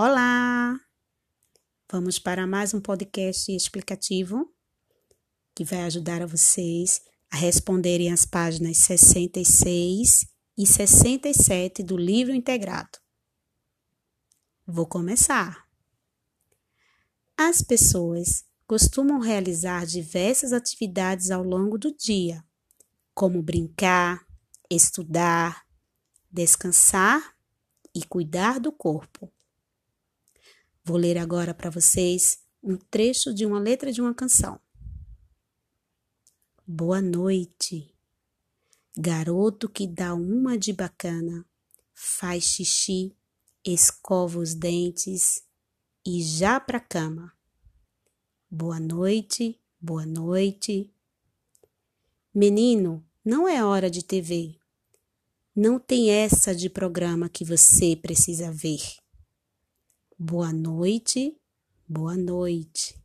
Olá! Vamos para mais um podcast explicativo que vai ajudar a vocês a responderem as páginas 66 e 67 do livro integrado. Vou começar. As pessoas costumam realizar diversas atividades ao longo do dia, como brincar, estudar, descansar e cuidar do corpo. Vou ler agora para vocês um trecho de uma letra de uma canção. Boa noite, garoto que dá uma de bacana, faz xixi, escova os dentes e já pra cama. Boa noite, boa noite. Menino, não é hora de TV. Não tem essa de programa que você precisa ver. Boa noite, boa noite.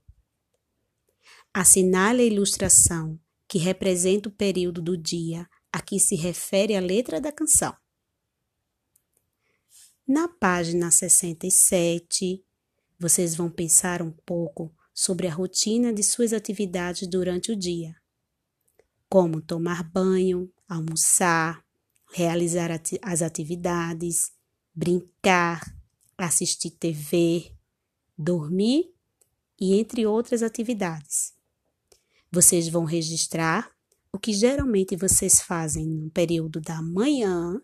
Assinale a ilustração que representa o período do dia a que se refere a letra da canção. Na página 67, vocês vão pensar um pouco sobre a rotina de suas atividades durante o dia, como tomar banho, almoçar, realizar as atividades, brincar, assistir TV, dormir e entre outras atividades. Vocês vão registrar o que geralmente vocês fazem no período da manhã,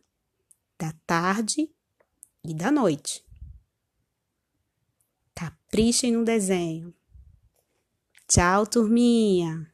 da tarde e da noite. Caprichem no desenho. Tchau, turminha!